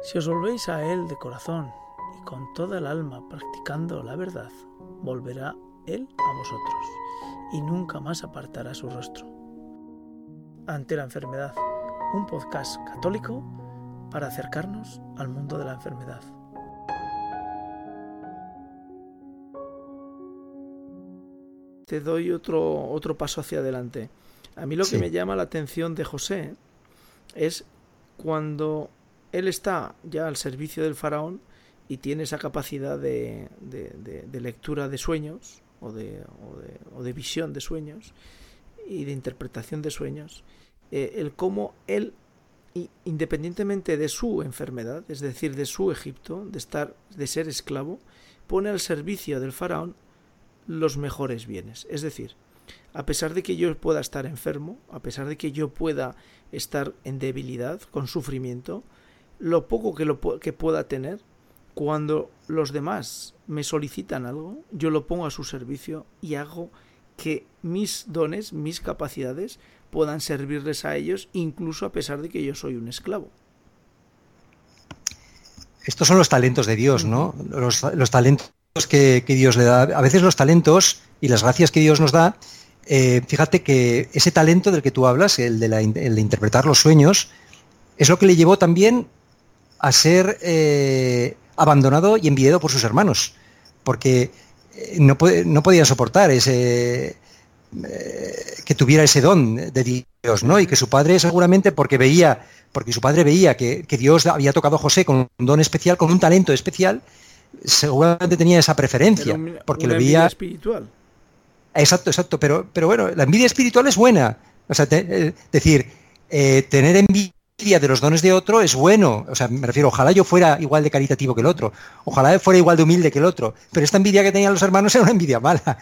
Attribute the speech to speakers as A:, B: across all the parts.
A: Si os volvéis a Él de corazón y con toda el alma practicando la verdad, volverá Él a vosotros y nunca más apartará su rostro. Ante la enfermedad, un podcast católico para acercarnos al mundo de la enfermedad. Te doy otro, otro paso hacia adelante. A mí lo que me llama la atención de José es cuando él está ya al servicio del faraón y tiene esa capacidad de, lectura de sueños o de, o de, visión de sueños y de interpretación de sueños, eh, el cómo él, independientemente de su enfermedad, es decir, de su Egipto, de estar, de ser esclavo, pone al servicio del faraón los mejores bienes. Es decir, a pesar de que yo pueda estar enfermo, a pesar de que yo pueda estar en debilidad, con sufrimiento, lo poco que, lo, que pueda tener, cuando los demás me solicitan algo, yo lo pongo a su servicio y hago que mis dones, mis capacidades, puedan servirles a ellos, incluso a pesar de que yo soy un esclavo.
B: Estos son los talentos de Dios, ¿no? Los, talentos que, Dios le da. A veces los talentos y las gracias que Dios nos da, eh, fíjate que ese talento del que tú hablas, el de, el de interpretar los sueños, es lo que le llevó también a ser eh, abandonado y envidiado por sus hermanos, porque eh, no, no podían soportar ese eh, que tuviera ese don de Dios, ¿no? Y que su padre seguramente porque veía, porque su padre veía que, Dios había tocado a José con un don especial, con un talento especial, seguramente tenía esa preferencia, porque lo veía
A: espiritual.
B: Exacto, exacto, pero, pero bueno, la envidia espiritual es buena. O sea, decir, tener envidia de los dones de otro es bueno. O sea, me refiero, ojalá yo fuera igual de caritativo que el otro. Ojalá fuera igual de humilde que el otro. Pero esta envidia que tenían los hermanos era una envidia mala.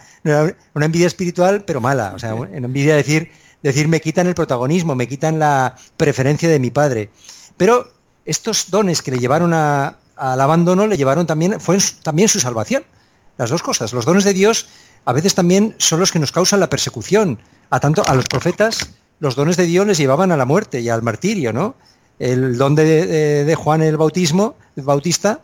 B: una envidia espiritual, pero mala. O sea, una envidia decir, decir me quitan el protagonismo, me quitan la preferencia de mi padre. Pero estos dones que le llevaron al abandono le llevaron también, fue también su salvación. Las dos cosas. Los dones de Dios a veces también son los que nos causan la persecución. A tanto a los profetas los dones de Dios les llevaban a la muerte y al martirio, ¿no? El don de, Juan el Bautismo, el Bautista,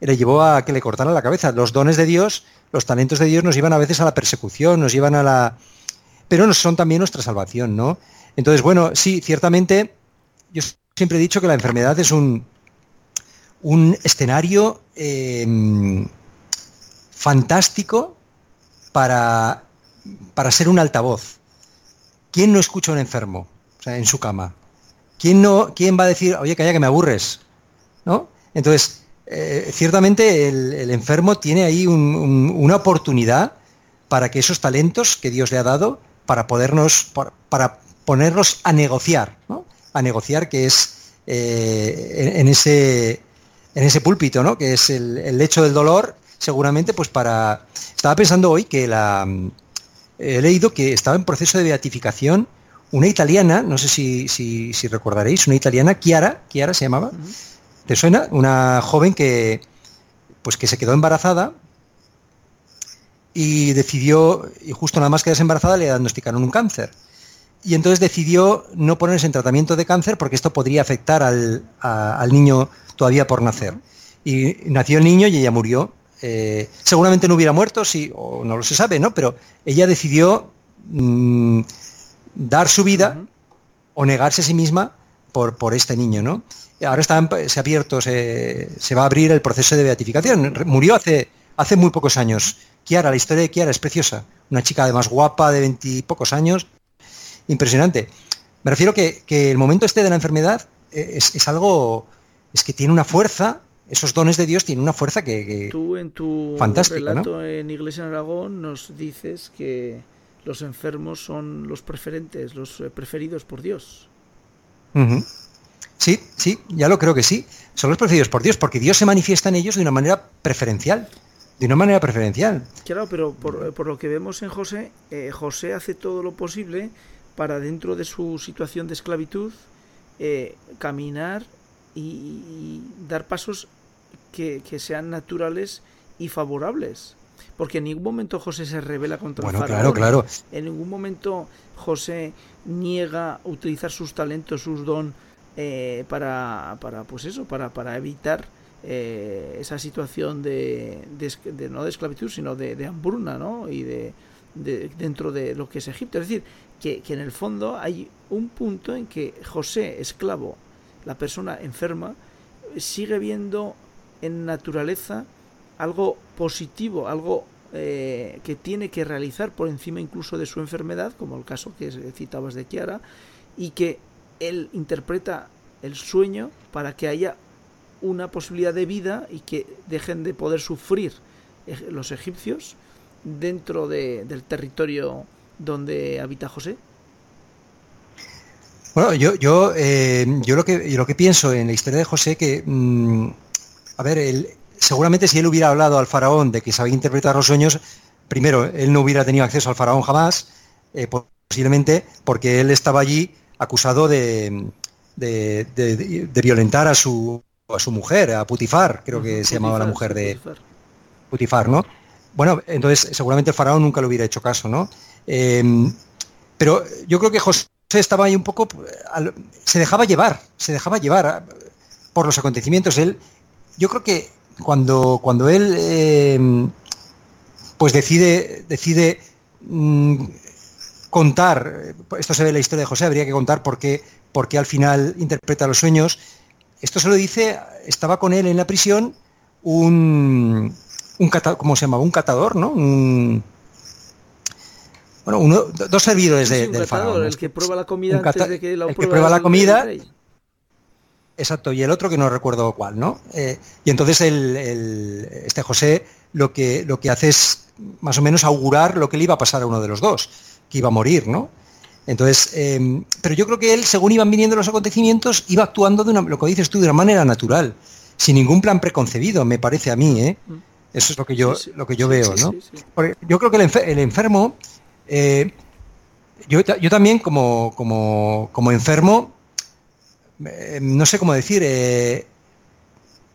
B: le llevó a que le cortaran la cabeza. Los dones de Dios, los talentos de Dios nos llevan a veces a la persecución, nos llevan a la... Pero son también nuestra salvación, ¿no? Entonces, bueno, sí, ciertamente, yo siempre he dicho que la enfermedad es un, un escenario em, fantástico para, para ser un altavoz ¿Quién no escucha a un enfermo o sea, en su cama? ¿Quién, no, ¿Quién va a decir, oye, calla que me aburres? ¿No? Entonces, eh, ciertamente el, enfermo tiene ahí una oportunidad para que esos talentos que Dios le ha dado, para podernos, para, ponerlos a negociar, ¿no? A negociar que es eh, en, ese, en ese púlpito, ¿no? Que es el, el lecho del dolor, seguramente, pues para... Estaba pensando hoy que la, he leído que estaba en proceso de beatificación una italiana, no sé si, recordaréis, una italiana, Chiara, Chiara se llamaba, ¿te suena? Una joven que, pues que se quedó embarazada y decidió, y justo nada más quedarse embarazada le diagnosticaron un cáncer. Y entonces decidió no ponerse en tratamiento de cáncer porque esto podría afectar al, al niño todavía por nacer. Y nació el niño y ella murió eh, seguramente no hubiera muerto, sí, o no lo se sabe, ¿no? Pero ella decidió mm, dar su vida o negarse a sí misma por, por este niño, ¿no? Ahora está, se ha abierto, se, va a abrir el proceso de beatificación. Murió hace, hace muy pocos años. Kiara, la historia de Kiara es preciosa. Una chica además guapa, de veintipocos años. Impresionante. Me refiero que, que el momento este de la enfermedad eh, es, es algo, es que tiene una fuerza esos dones de Dios tienen una fuerza que,
A: tú en tu relato en Iglesia en Aragón nos dices que los enfermos son los preferentes, los eh, preferidos por Dios.
B: Sí, sí, ya lo creo que sí. Son los preferidos por Dios, porque Dios se manifiesta en ellos de una manera preferencial. De una manera preferencial.
A: Claro, pero por, lo que vemos en José, eh, José hace todo lo posible para dentro de su situación de esclavitud eh, caminar y, dar pasos que, sean naturales y favorables. Porque en ningún momento José se revela contra
B: bueno, Claro, claro.
A: En ningún momento José niega utilizar sus talentos, sus don eh, para, para, pues eso, para, para evitar eh, esa situación de, de, no de esclavitud, sino de, de hambruna, ¿no? Y de, dentro de lo que es Egipto. Es decir, que, que en el fondo hay un punto en que José, esclavo, la persona enferma, sigue viendo en naturaleza algo positivo, algo eh, que tiene que realizar por encima incluso de su enfermedad, como el caso que citabas de Kiara, y que él interpreta el sueño para que haya una posibilidad de vida y que dejen de poder sufrir los egipcios dentro de, del territorio donde habita José.
B: Bueno, yo, yo, eh, yo, lo que, yo lo que pienso en la historia de José, que, mm, a ver, él, seguramente si él hubiera hablado al faraón de que sabía interpretar los sueños, primero, él no hubiera tenido acceso al faraón jamás, eh, posiblemente porque él estaba allí acusado de, de, de, violentar a su, a su mujer, a Putifar, creo que se llamaba la mujer de Putifar, ¿no? Bueno, entonces seguramente el faraón nunca le hubiera hecho caso, ¿no? Eh, pero yo creo que José estaba ahí un poco, se dejaba llevar, se dejaba llevar por los acontecimientos. Él, yo creo que cuando, cuando él eh, pues decide, decide mm, contar, esto se ve en la historia de José, habría que contar por qué, por qué al final interpreta los sueños. Esto se lo dice, estaba con él en la prisión un, un ¿cómo se llama? Un catador, ¿no? Un, bueno, uno, dos servidores de, del faraón.
A: El que prueba la comida antes de que
B: la el que prueba la comida. Exacto, y el otro que no recuerdo cuál, ¿no? Eh, y entonces el, el, este José lo que, lo que hace es más o menos augurar lo que le iba a pasar a uno de los dos, que iba a morir, ¿no? Entonces, eh, pero yo creo que él, según iban viniendo los acontecimientos, iba actuando de una, lo que dices tú, de una manera natural, sin ningún plan preconcebido, me parece a mí, ¿eh? Mm. Eso es lo que yo. Lo que yo veo, ¿no? Porque yo creo que el, enfer el enfermo, eh, yo, yo, también como, como, como enfermo, no sé cómo decir, eh,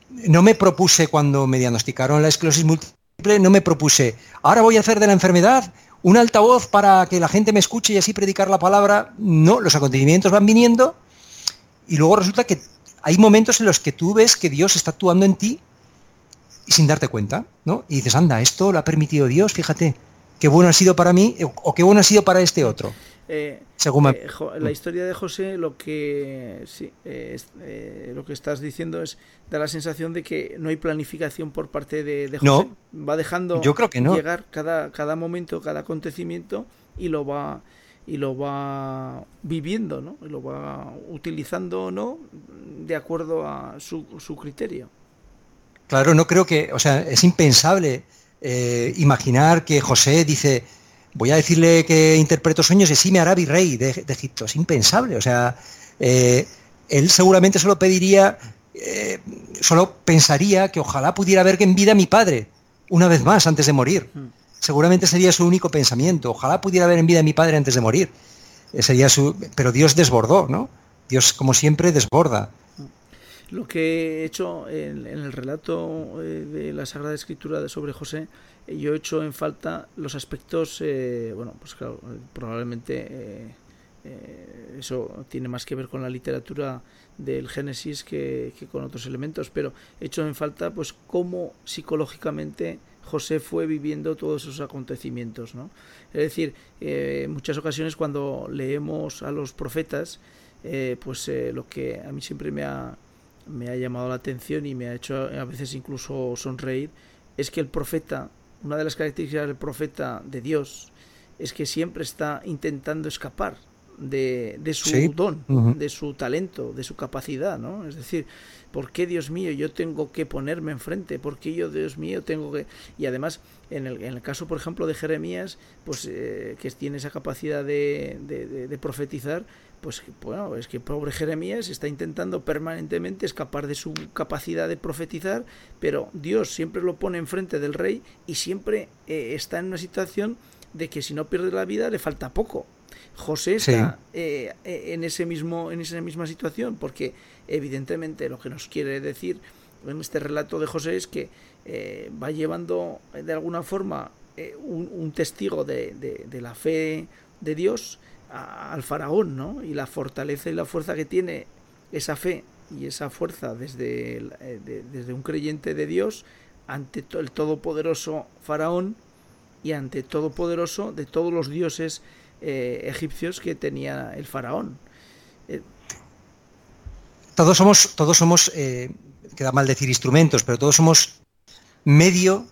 B: no me propuse cuando me diagnosticaron la esclerosis múltiple, no me propuse, ahora voy a hacer de la enfermedad un altavoz para que la gente me escuche y así predicar la palabra. No, los acontecimientos van viniendo y luego resulta que hay momentos en los que tú ves que Dios está actuando en ti sin darte cuenta, ¿no? Y dices, anda, esto lo ha permitido Dios, fíjate, qué bueno ha sido para mí o qué bueno ha sido para este otro.
A: Eh, Según eh, la historia de José, lo que sí, eh, lo que estás diciendo es da la sensación de que no hay planificación por parte de, de José.
B: No,
A: va dejando
B: yo creo que no.
A: llegar cada, cada momento, cada acontecimiento y lo va y lo va viviendo, ¿no? Y lo va utilizando o no de acuerdo a su, su, criterio.
B: Claro, no creo que, o sea, es impensable imaginar que José dice, voy a decirle que interpreto sueños y sí me hará virrey de, de Egipto. Es impensable. O sea, eh, él seguramente solo pediría, eh, solo pensaría que ojalá pudiera ver en vida mi padre, una vez más, antes de morir. Hmm. Seguramente sería su único pensamiento. Ojalá pudiera ver en vida a mi padre antes de morir. Eh, sería su, pero Dios desbordó, ¿no? Dios, como siempre, desborda.
A: Lo que he hecho en, el relato eh, de la Sagrada Escritura sobre José yo he hecho en falta los aspectos, eh, bueno, pues claro, probablemente eh, eh, eso tiene más que ver con la literatura del Génesis que, con otros elementos, pero he hecho en falta pues cómo psicológicamente José fue viviendo todos esos acontecimientos, ¿no? Es decir, eh, en muchas ocasiones cuando leemos a los profetas, eh, pues lo que a mí siempre me ha, me ha llamado la atención y me ha hecho a veces incluso sonreír, es que el profeta una de las características del profeta de Dios es que siempre está intentando escapar de, de su sí. don, uh -huh. de su talento, de su capacidad, ¿no? Es decir, ¿por qué Dios mío yo tengo que ponerme enfrente? ¿Por qué yo, Dios mío, tengo que...? Y además, en el, en el caso, por ejemplo, de Jeremías, pues eh, que tiene esa capacidad de, de, de, profetizar, pues bueno, es que pobre Jeremías está intentando permanentemente escapar de su capacidad de profetizar, pero Dios siempre lo pone enfrente del rey y siempre eh, está en una situación de que si no pierde la vida le falta poco. José está sí. eh, en ese mismo en esa misma situación porque evidentemente lo que nos quiere decir en este relato de José es que eh, va llevando de alguna forma eh, un, un, testigo de, de, de, la fe de Dios a, al faraón, ¿no? Y la fortaleza y la fuerza que tiene esa fe y esa fuerza desde, desde un creyente de Dios ante el todopoderoso faraón y ante todopoderoso de todos los dioses egipcios que tenía el faraón
B: todos somos, todos somos eh, queda mal decir instrumentos, pero todos somos medio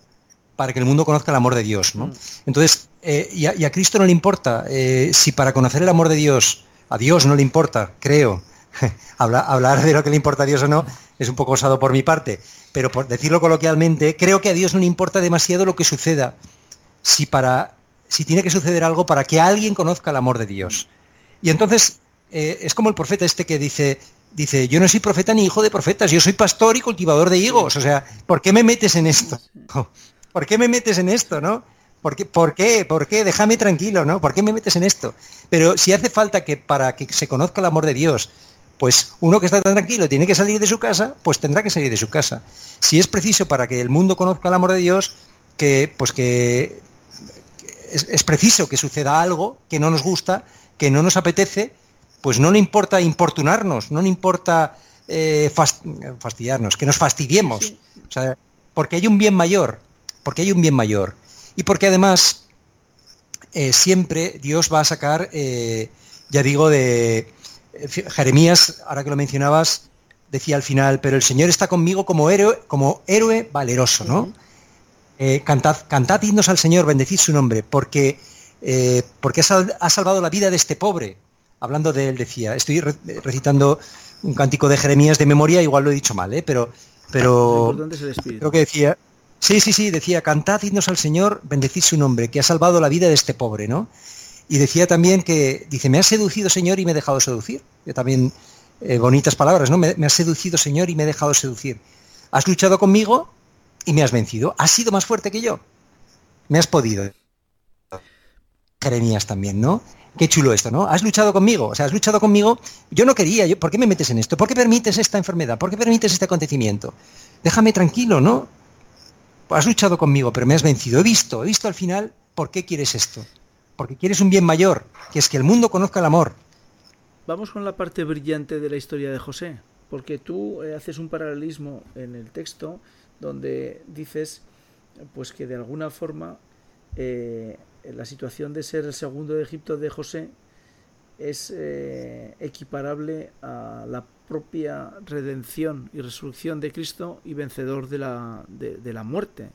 B: para que el mundo conozca el amor de Dios. ¿no? Mm. Entonces, eh, y, a, Cristo no le importa, eh, si para conocer el amor de Dios, a Dios no le importa, creo, hablar, de lo que le importa a Dios o no, es un poco osado por mi parte, pero por decirlo coloquialmente, creo que a Dios no le importa demasiado lo que suceda, si, para, si tiene que suceder algo para que alguien conozca el amor de Dios. Y entonces, es como el profeta este que dice, dice, yo no soy profeta ni hijo de profetas, yo soy pastor y cultivador de higos. O sea, ¿por qué me metes en esto? ¿Por qué me metes en esto, no? ¿Por qué? ¿Por qué? ¿Por qué? Déjame tranquilo, ¿no? ¿Por qué me metes en esto? Pero si hace falta que para que se conozca el amor de Dios, pues uno que está tan tranquilo tiene que salir de su casa, pues tendrá que salir de su casa. Si es preciso para que el mundo conozca el amor de Dios, que pues que es, es preciso que suceda algo que no nos gusta, que no nos apetece, pues no le importa importunarnos, no le importa eh, fastidiarnos, que nos fastidiemos. porque hay un bien mayor, porque hay un bien mayor. Y porque además eh, siempre Dios va a sacar, eh, ya digo, de Jeremías, ahora que lo mencionabas, decía al final, pero el Señor está conmigo como héroe, como héroe valeroso, ¿no? cantad, cantad himnos al Señor, bendecid su nombre, porque, porque ha salvado la vida de este pobre, hablando de él, decía, estoy recitando un cántico de Jeremías de memoria, igual lo he dicho mal, ¿eh? pero, pero creo que decía, sí, sí, sí, decía, cantad himnos al Señor, bendecid su nombre, que ha salvado la vida de este pobre, ¿no? Y decía también que, dice, me has seducido Señor y me he dejado seducir. Yo también, eh, bonitas palabras, ¿no? Me, has seducido Señor y me he dejado seducir. Has luchado conmigo y me has vencido. Has sido más fuerte que yo. Me has podido. Jeremías también, ¿no? qué chulo esto, ¿no? Has luchado conmigo, o sea, has luchado conmigo, yo no quería, yo, ¿por qué me metes en esto? ¿Por qué permites esta enfermedad? ¿Por qué permites este acontecimiento? Déjame tranquilo, ¿no? Has luchado conmigo, pero me has vencido. He visto, he visto al final por qué quieres esto. Porque quieres un bien mayor, que es que el mundo conozca el amor.
A: Vamos con la parte brillante de la historia de José, porque tú eh, haces un paralelismo en el texto donde dices pues que de alguna forma eh, la situación de ser el segundo de Egipto de José es eh, equiparable a la propia redención y resurrección de Cristo y vencedor de la, de, la muerte.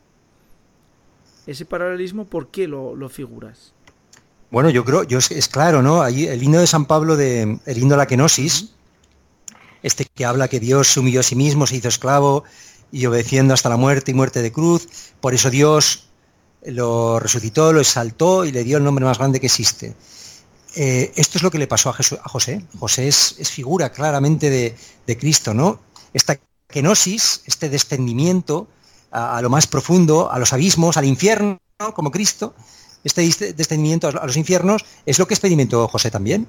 A: Ese paralelismo, ¿por qué lo, figuras?
B: Bueno, yo creo, yo es, claro, ¿no? Ahí el himno de San Pablo, de, el himno de la kenosis, este que habla que Dios se humilló a sí mismo, se hizo esclavo y obedeciendo hasta la muerte y muerte de cruz, por eso Dios lo resucitó, lo exaltó y le dio el nombre más grande que existe. Eh, esto es lo que le pasó a, José. José es, figura claramente de, Cristo, ¿no? Esta kenosis, este descendimiento a, lo más profundo, a los abismos, al infierno, como Cristo, este descendimiento a los infiernos es lo que experimentó José también,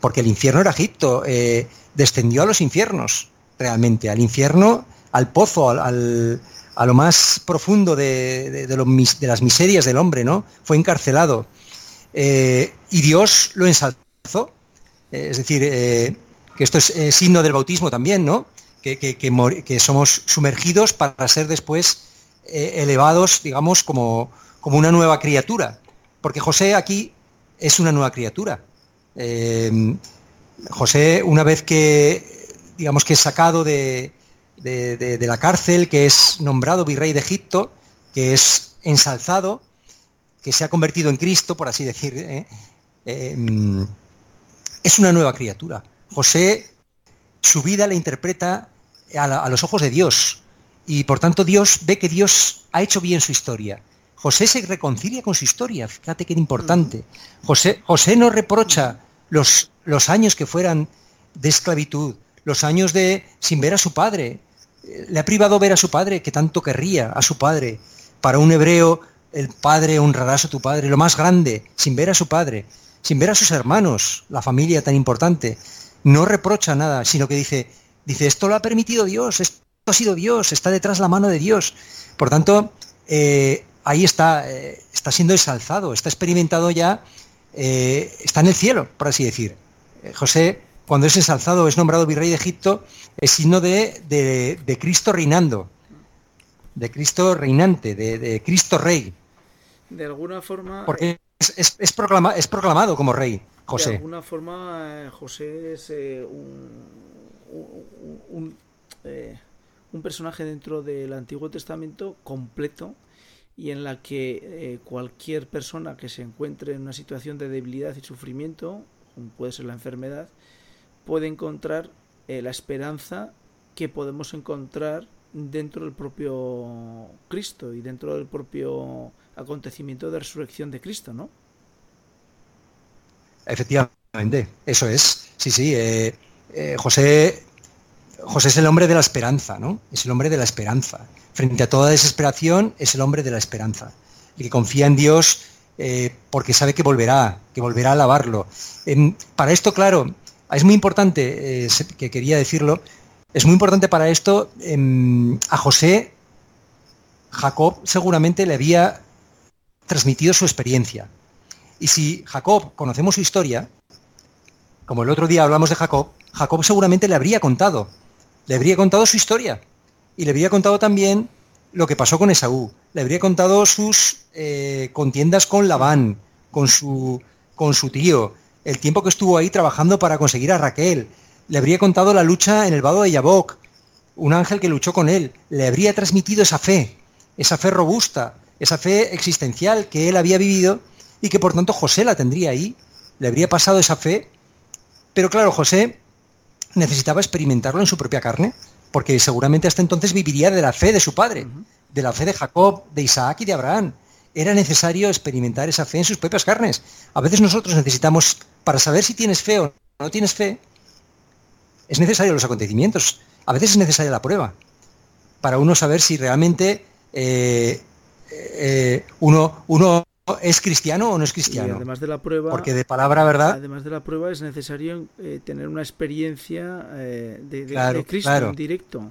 B: porque el infierno era Egipto, eh, descendió a los infiernos, realmente, al infierno, al pozo, al, a lo más profundo de, las miserias del hombre, ¿no? Fue encarcelado. Eh, y Dios lo ensalzó. Eh, es decir, eh, que esto es signo del bautismo también, ¿no? Que, somos sumergidos para ser después elevados, digamos, como, una nueva criatura. Porque José aquí es una nueva criatura. José, una vez que, digamos que es sacado de, la cárcel, que es nombrado virrey de Egipto, que es ensalzado, que se ha convertido en Cristo, por así decir, ¿eh? Eh, es una nueva criatura. José, su vida la interpreta a, los ojos de Dios y por tanto Dios ve que Dios ha hecho bien su historia. José se reconcilia con su historia, fíjate qué importante. José, José no reprocha los, los años que fueran de esclavitud, los años de sin ver a su padre. Le ha privado ver a su padre, que tanto querría a su padre. Para un hebreo, el padre honrarás a tu padre, lo más grande, sin ver a su padre, sin ver a sus hermanos, la familia tan importante. No reprocha nada, sino que dice, dice, esto lo ha permitido Dios, esto ha sido Dios, está detrás la mano de Dios. Por tanto, eh, ahí está, eh, está siendo exalzado, está experimentado ya, eh, está en el cielo, por así decir. José cuando es ensalzado, es nombrado virrey de Egipto, es signo de, de, Cristo reinando, de Cristo reinante, de, Cristo rey.
A: De alguna forma...
B: Porque es, es, es, proclamado como rey, José.
A: De alguna forma, eh, José es eh, un, eh, un, personaje dentro del Antiguo Testamento completo y en la que cualquier persona que se encuentre en una situación de debilidad y sufrimiento, como puede ser la enfermedad, puede encontrar la esperanza que podemos encontrar dentro del propio Cristo y dentro del propio acontecimiento de resurrección de Cristo, ¿no?
B: Efectivamente, eso es. Sí, sí. Eh, eh, José, José es el hombre de la esperanza, ¿no? Es el hombre de la esperanza. Frente a toda desesperación, es el hombre de la esperanza. El que confía en Dios eh, porque sabe que volverá, que volverá a alabarlo. para esto, claro, es muy importante, que quería decirlo, es muy importante para esto, em, a José, Jacob seguramente le había transmitido su experiencia. Y si Jacob, conocemos su historia, como el otro día hablamos de Jacob, Jacob seguramente le habría contado, le habría contado su historia y le habría contado también lo que pasó con Esaú, le habría contado sus eh, contiendas con Labán, con su, con su tío, el tiempo que estuvo ahí trabajando para conseguir a Raquel, le habría contado la lucha en el vado de Yabok, un ángel que luchó con él, le habría transmitido esa fe, esa fe robusta, esa fe existencial que él había vivido y que por tanto José la tendría ahí, le habría pasado esa fe, pero claro, José necesitaba experimentarlo en su propia carne, porque seguramente hasta entonces viviría de la fe de su padre, de la fe de Jacob, de Isaac y de Abraham. Era necesario experimentar esa fe en sus propias carnes. A veces nosotros necesitamos, para saber si tienes fe o no tienes fe, es necesario los acontecimientos. A veces es necesaria la prueba, para uno saber si realmente eh, eh, uno, uno ¿Es cristiano o no es cristiano?
A: además de la prueba.
B: Porque de palabra, ¿verdad?
A: Además de la prueba es necesario eh, tener una experiencia eh, de, Cristo en directo.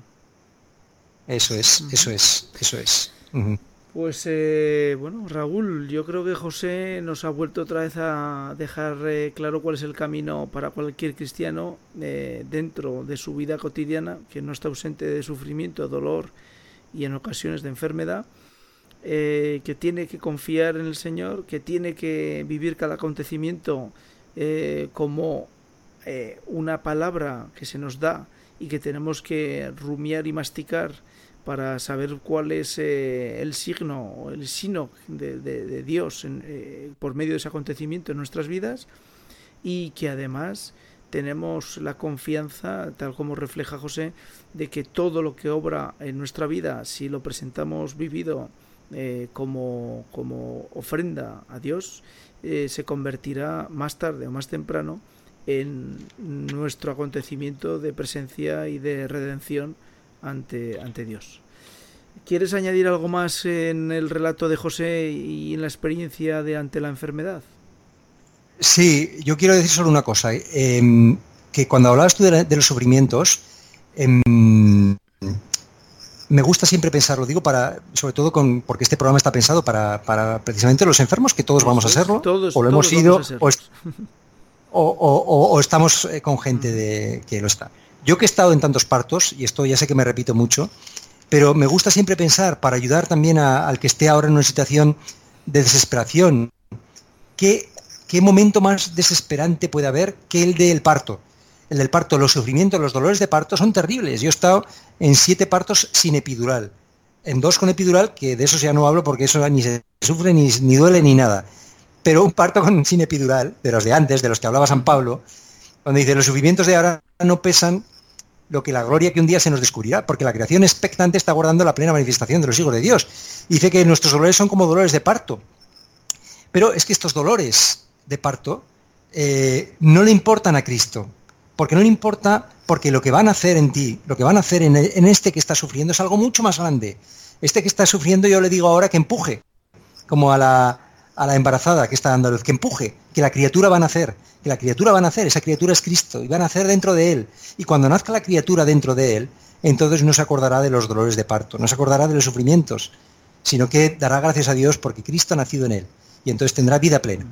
B: Eso es, eso es, eso es.
A: Pues eh, bueno, Raúl, yo creo que José nos ha vuelto otra vez a dejar claro cuál es el camino para cualquier cristiano dentro de su vida cotidiana, que no está ausente de sufrimiento, dolor y en ocasiones de enfermedad eh, que tiene que confiar en el Señor, que tiene que vivir cada acontecimiento eh, como eh, una palabra que se nos da y que tenemos que rumiar y masticar para saber cuál es el signo o el sino de, Dios por medio de ese acontecimiento en nuestras vidas y que además tenemos la confianza, tal como refleja José, de que todo lo que obra en nuestra vida, si lo presentamos vivido eh, como, como, ofrenda a Dios eh, se convertirá más tarde o más temprano en nuestro acontecimiento de presencia y de redención ante, ante Dios. ¿Quieres añadir algo más en el relato de José y en la experiencia de ante la enfermedad?
B: Sí, yo quiero decir solo una cosa, eh, que cuando hablabas tú de, los sufrimientos, em, me gusta siempre pensar, lo digo para, sobre todo con, porque este programa está pensado para, precisamente los enfermos, que todos vamos a serlo, o lo hemos sido, o, estamos eh, con gente de, que lo está. Yo que he estado en tantos partos, y esto ya sé que me repito mucho, pero me gusta siempre pensar, para ayudar también al que esté ahora en una situación de desesperación, ¿qué, qué momento más desesperante puede haber que el del parto? El del parto, los sufrimientos, los dolores de parto son terribles. Yo he estado en siete partos sin epidural, en dos con epidural, que de eso ya no hablo porque eso ni se sufre, ni, ni duele, ni nada. Pero un parto con, sin epidural, de los de antes, de los que hablaba San Pablo, donde dice, los sufrimientos de ahora no pesan lo que la gloria que un día se nos descubrirá, porque la creación expectante está guardando la plena manifestación de los hijos de Dios. Dice que nuestros dolores son como dolores de parto. Pero es que estos dolores de parto eh, no le importan a Cristo porque no le importa, porque lo que van a hacer en ti, lo que van a hacer en, este que está sufriendo es algo mucho más grande. Este que está sufriendo yo le digo ahora que empuje, como a la, a la embarazada que está dando luz, que empuje, que la criatura va a nacer, que la criatura va a nacer, esa criatura es Cristo y va a nacer dentro de él. Y cuando nazca la criatura dentro de él, entonces no se acordará de los dolores de parto, no se acordará de los sufrimientos, sino que dará gracias a Dios porque Cristo ha nacido en él y entonces tendrá vida plena.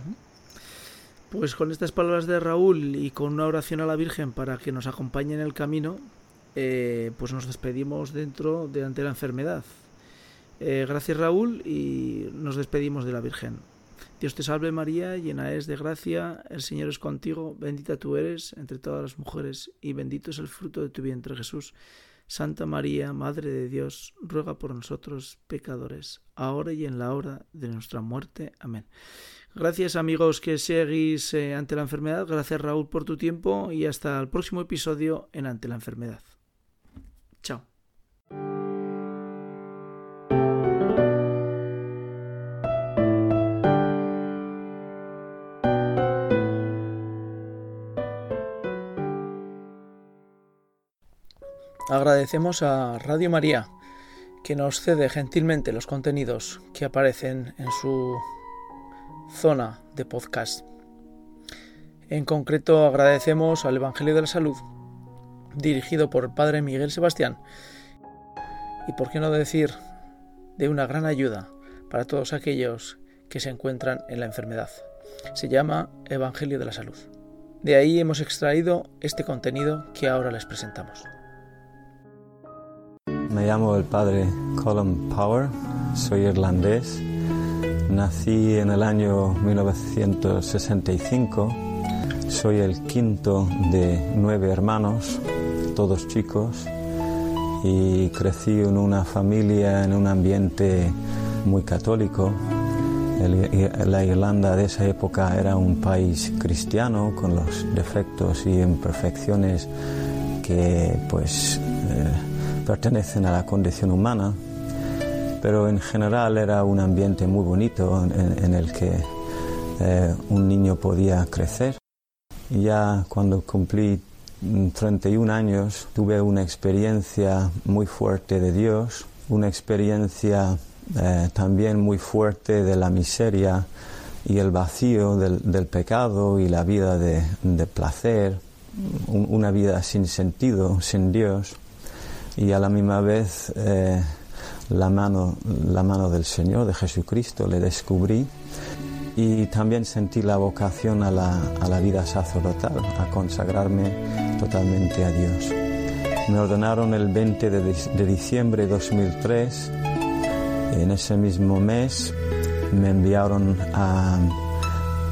A: Pues con estas palabras de Raúl y con una oración a la Virgen para que nos acompañe en el camino, eh, pues nos despedimos dentro de ante la enfermedad. Eh, gracias Raúl y nos despedimos de la Virgen. Dios te salve María, llena es de gracia, el Señor es contigo, bendita tú eres entre todas las mujeres y bendito es el fruto de tu vientre Jesús. Santa María, Madre de Dios, ruega por nosotros pecadores, ahora y en la hora de nuestra muerte. Amén. Gracias amigos que seguís eh, ante la enfermedad, gracias Raúl por tu tiempo y hasta el próximo episodio en Ante la enfermedad. Chao. Agradecemos a Radio María que nos cede gentilmente los contenidos que aparecen en su zona de podcast. En concreto agradecemos al Evangelio de la Salud, dirigido por el Padre Miguel Sebastián, y por qué no decir, de una gran ayuda para todos aquellos que se encuentran en la enfermedad. Se llama Evangelio de la Salud. De ahí hemos extraído este contenido que ahora les presentamos.
C: Me llamo el padre Colin Power, soy irlandés. Nací en el año 1965. Soy el quinto de nueve hermanos, todos chicos, y crecí en una familia, en un ambiente muy católico. La Irlanda de esa época era un país cristiano con los defectos y imperfecciones que pues eh, pertenecen a la condición humana, pero en general era un ambiente muy bonito en, el que eh, un niño podía crecer. Y ya cuando cumplí 31 años tuve una experiencia muy fuerte de Dios, una experiencia eh, también muy fuerte de la miseria y el vacío del, pecado y la vida de, placer, una vida sin sentido, sin Dios y a la misma vez eh, la, mano, la mano del Señor, de Jesucristo, le descubrí y también sentí la vocación a la, a la vida sacerdotal, a consagrarme totalmente a Dios. Me ordenaron el 20 de, de diciembre de 2003 y en ese mismo mes me enviaron a,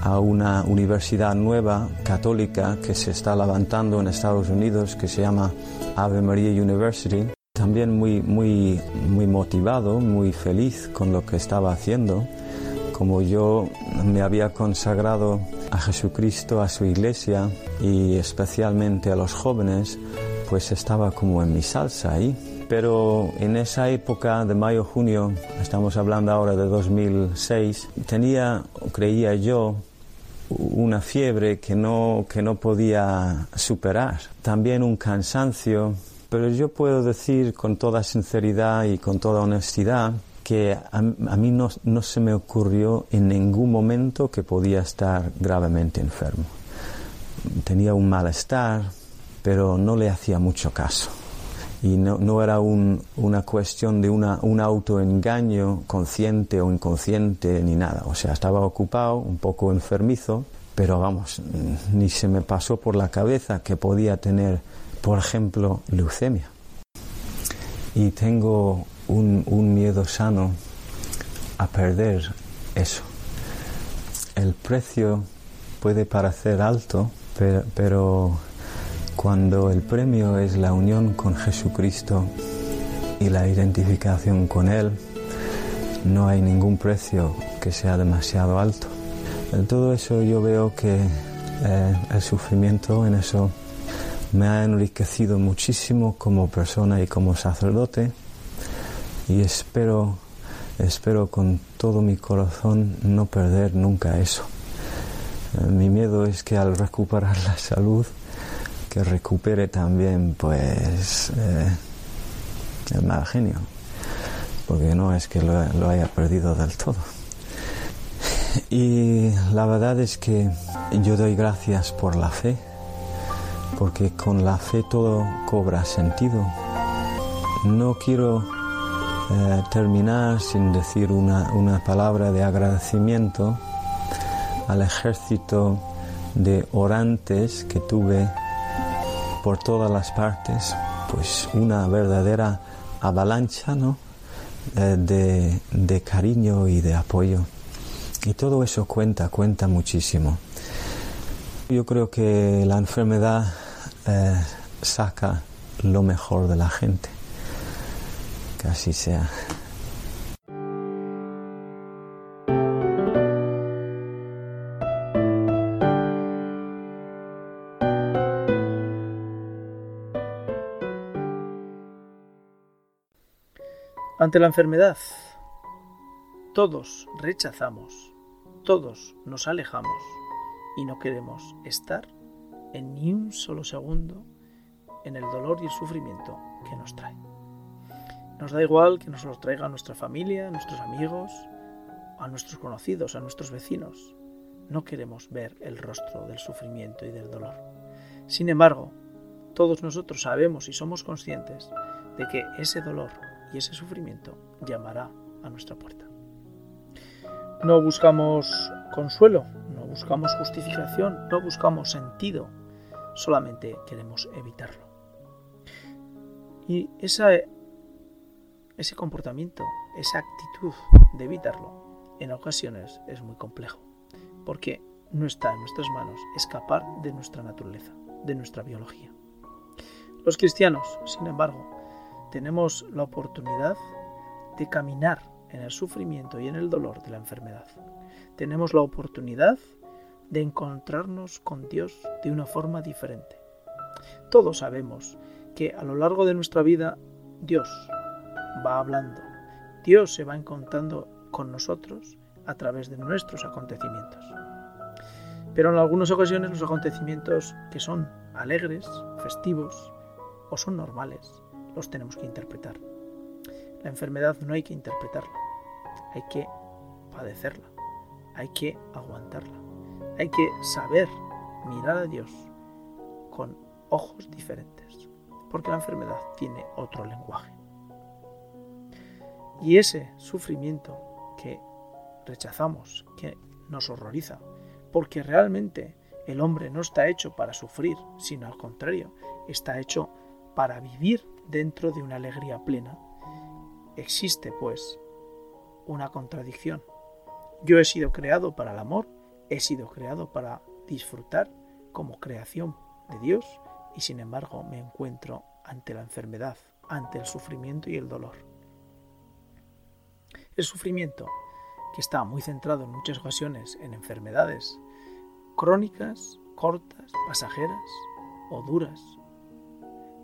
C: a una universidad nueva católica que se está levantando en Estados Unidos que se llama Ave María University. También muy, muy, muy motivado, muy feliz con lo que estaba haciendo. Como yo me había consagrado a Jesucristo, a su iglesia y especialmente a los jóvenes, pues estaba como en mi salsa ahí. Pero en esa época de mayo-junio, estamos hablando ahora de 2006, tenía, creía yo, una fiebre que no, que no podía superar, también un cansancio, pero yo puedo decir con toda sinceridad y con toda honestidad que a, mí no, se me ocurrió en ningún momento que podía estar gravemente enfermo. Tenía un malestar, pero no le hacía mucho caso y no, era un, una cuestión de una, un autoengaño consciente o inconsciente ni nada. O sea, estaba ocupado, un poco enfermizo, pero vamos, ni se me pasó por la cabeza que podía tener, por ejemplo, leucemia. Y tengo un, un miedo sano a perder eso. El precio puede parecer alto, pero, pero cuando el premio es la unión con Jesucristo y la identificación con Él, no hay ningún precio que sea demasiado alto. En todo eso yo veo que eh, el sufrimiento en eso me ha enriquecido muchísimo como persona y como sacerdote y espero, espero con todo mi corazón no perder nunca eso. Eh, mi miedo es que al recuperar la salud que recupere también pues eh, el mal genio, porque no es que lo, haya perdido del todo. Y la verdad es que yo doy gracias por la fe, porque con la fe todo cobra sentido. No quiero eh, terminar sin decir una, una palabra de agradecimiento al ejército de orantes que tuve por todas las partes, pues una verdadera avalancha ¿no? Eh, de, de, cariño y de apoyo. Y todo eso cuenta, cuenta muchísimo. Yo creo que la enfermedad eh, saca lo mejor de la gente. Que así sea.
A: Ante la enfermedad, todos rechazamos, todos nos alejamos y no queremos estar en ni un solo segundo en el dolor y el sufrimiento que nos trae. Nos da igual que nos lo traiga nuestra familia, nuestros amigos, a nuestros conocidos, a nuestros vecinos. No queremos ver el rostro del sufrimiento y del dolor. Sin embargo, todos nosotros sabemos y somos conscientes de que ese dolor y ese sufrimiento llamará a nuestra puerta. No buscamos consuelo, buscamos justificación, no buscamos sentido, solamente queremos evitarlo. Y esa, ese comportamiento, esa actitud de evitarlo, en ocasiones es muy complejo, porque no está en nuestras manos escapar de nuestra naturaleza, de nuestra biología. Los cristianos, sin embargo, tenemos la oportunidad de caminar en el sufrimiento y en el dolor de la enfermedad. Tenemos la oportunidad de encontrarnos con Dios de una forma diferente. Todos sabemos que a lo largo de nuestra vida Dios va hablando, Dios se va encontrando con nosotros a través de nuestros acontecimientos. Pero en algunas ocasiones los acontecimientos que son alegres, festivos o son normales, los tenemos que interpretar. La enfermedad no hay que interpretarla, hay que padecerla, hay que aguantarla, hay que saber mirar a Dios con ojos diferentes, porque la enfermedad tiene otro lenguaje. Y ese sufrimiento que rechazamos, que nos horroriza, porque realmente el hombre no está hecho para sufrir, sino al contrario, está hecho para vivir dentro de una alegría plena. Existe, pues, una contradicción. Yo he sido creado para el amor, he sido creado para disfrutar como creación de Dios y sin embargo me encuentro ante la enfermedad, ante el sufrimiento y el dolor. El sufrimiento, que está muy centrado en muchas ocasiones en enfermedades crónicas, cortas, pasajeras o duras,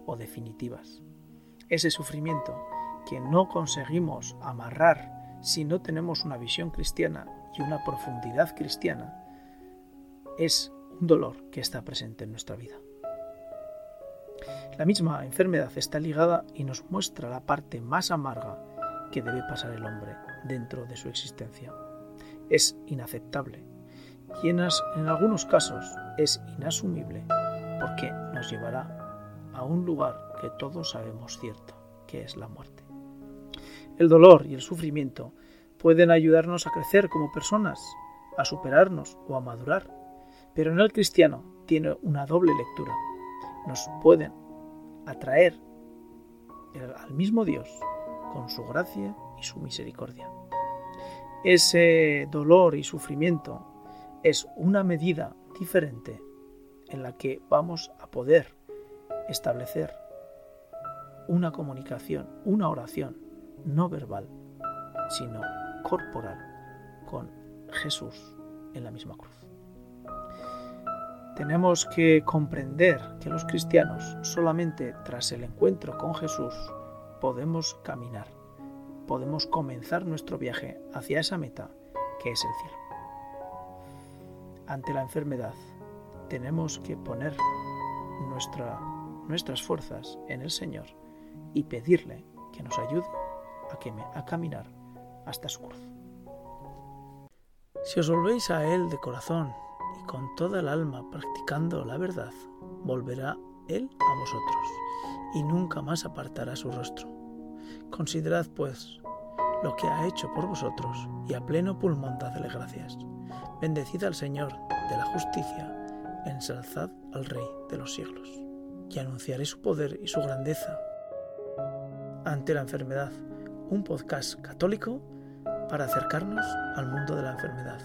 A: o definitivas. Ese sufrimiento que no conseguimos amarrar si no tenemos una visión cristiana y una profundidad cristiana, es un dolor que está presente en nuestra vida. La misma enfermedad está ligada y nos muestra la parte más amarga que debe pasar el hombre dentro de su existencia. Es inaceptable y en, algunos casos es inasumible porque nos llevará a un lugar que todos sabemos cierto, que es la muerte. El dolor y el sufrimiento pueden ayudarnos a crecer como personas, a superarnos o a madurar, pero en el cristiano tiene una doble lectura. Nos pueden atraer al mismo Dios con su gracia y su misericordia. Ese dolor y sufrimiento es una medida diferente en la que vamos a poder establecer una comunicación, una oración no verbal, sino corporal con Jesús en la misma cruz. Tenemos que comprender que los cristianos solamente tras el encuentro con Jesús podemos caminar, podemos comenzar nuestro viaje hacia esa meta que es el cielo. Ante la enfermedad tenemos que poner nuestra nuestras fuerzas en el Señor y pedirle que nos ayude a caminar hasta su cruz. Si os volvéis a Él de corazón y con toda el alma practicando la verdad, volverá Él a vosotros y nunca más apartará su rostro. Considerad, pues, lo que ha hecho por vosotros y a pleno pulmón dadle gracias. Bendecid al Señor de la justicia ensalzad al Rey de los siglos, y anunciaré su poder y su grandeza ante la enfermedad, un podcast católico para acercarnos al mundo de la enfermedad.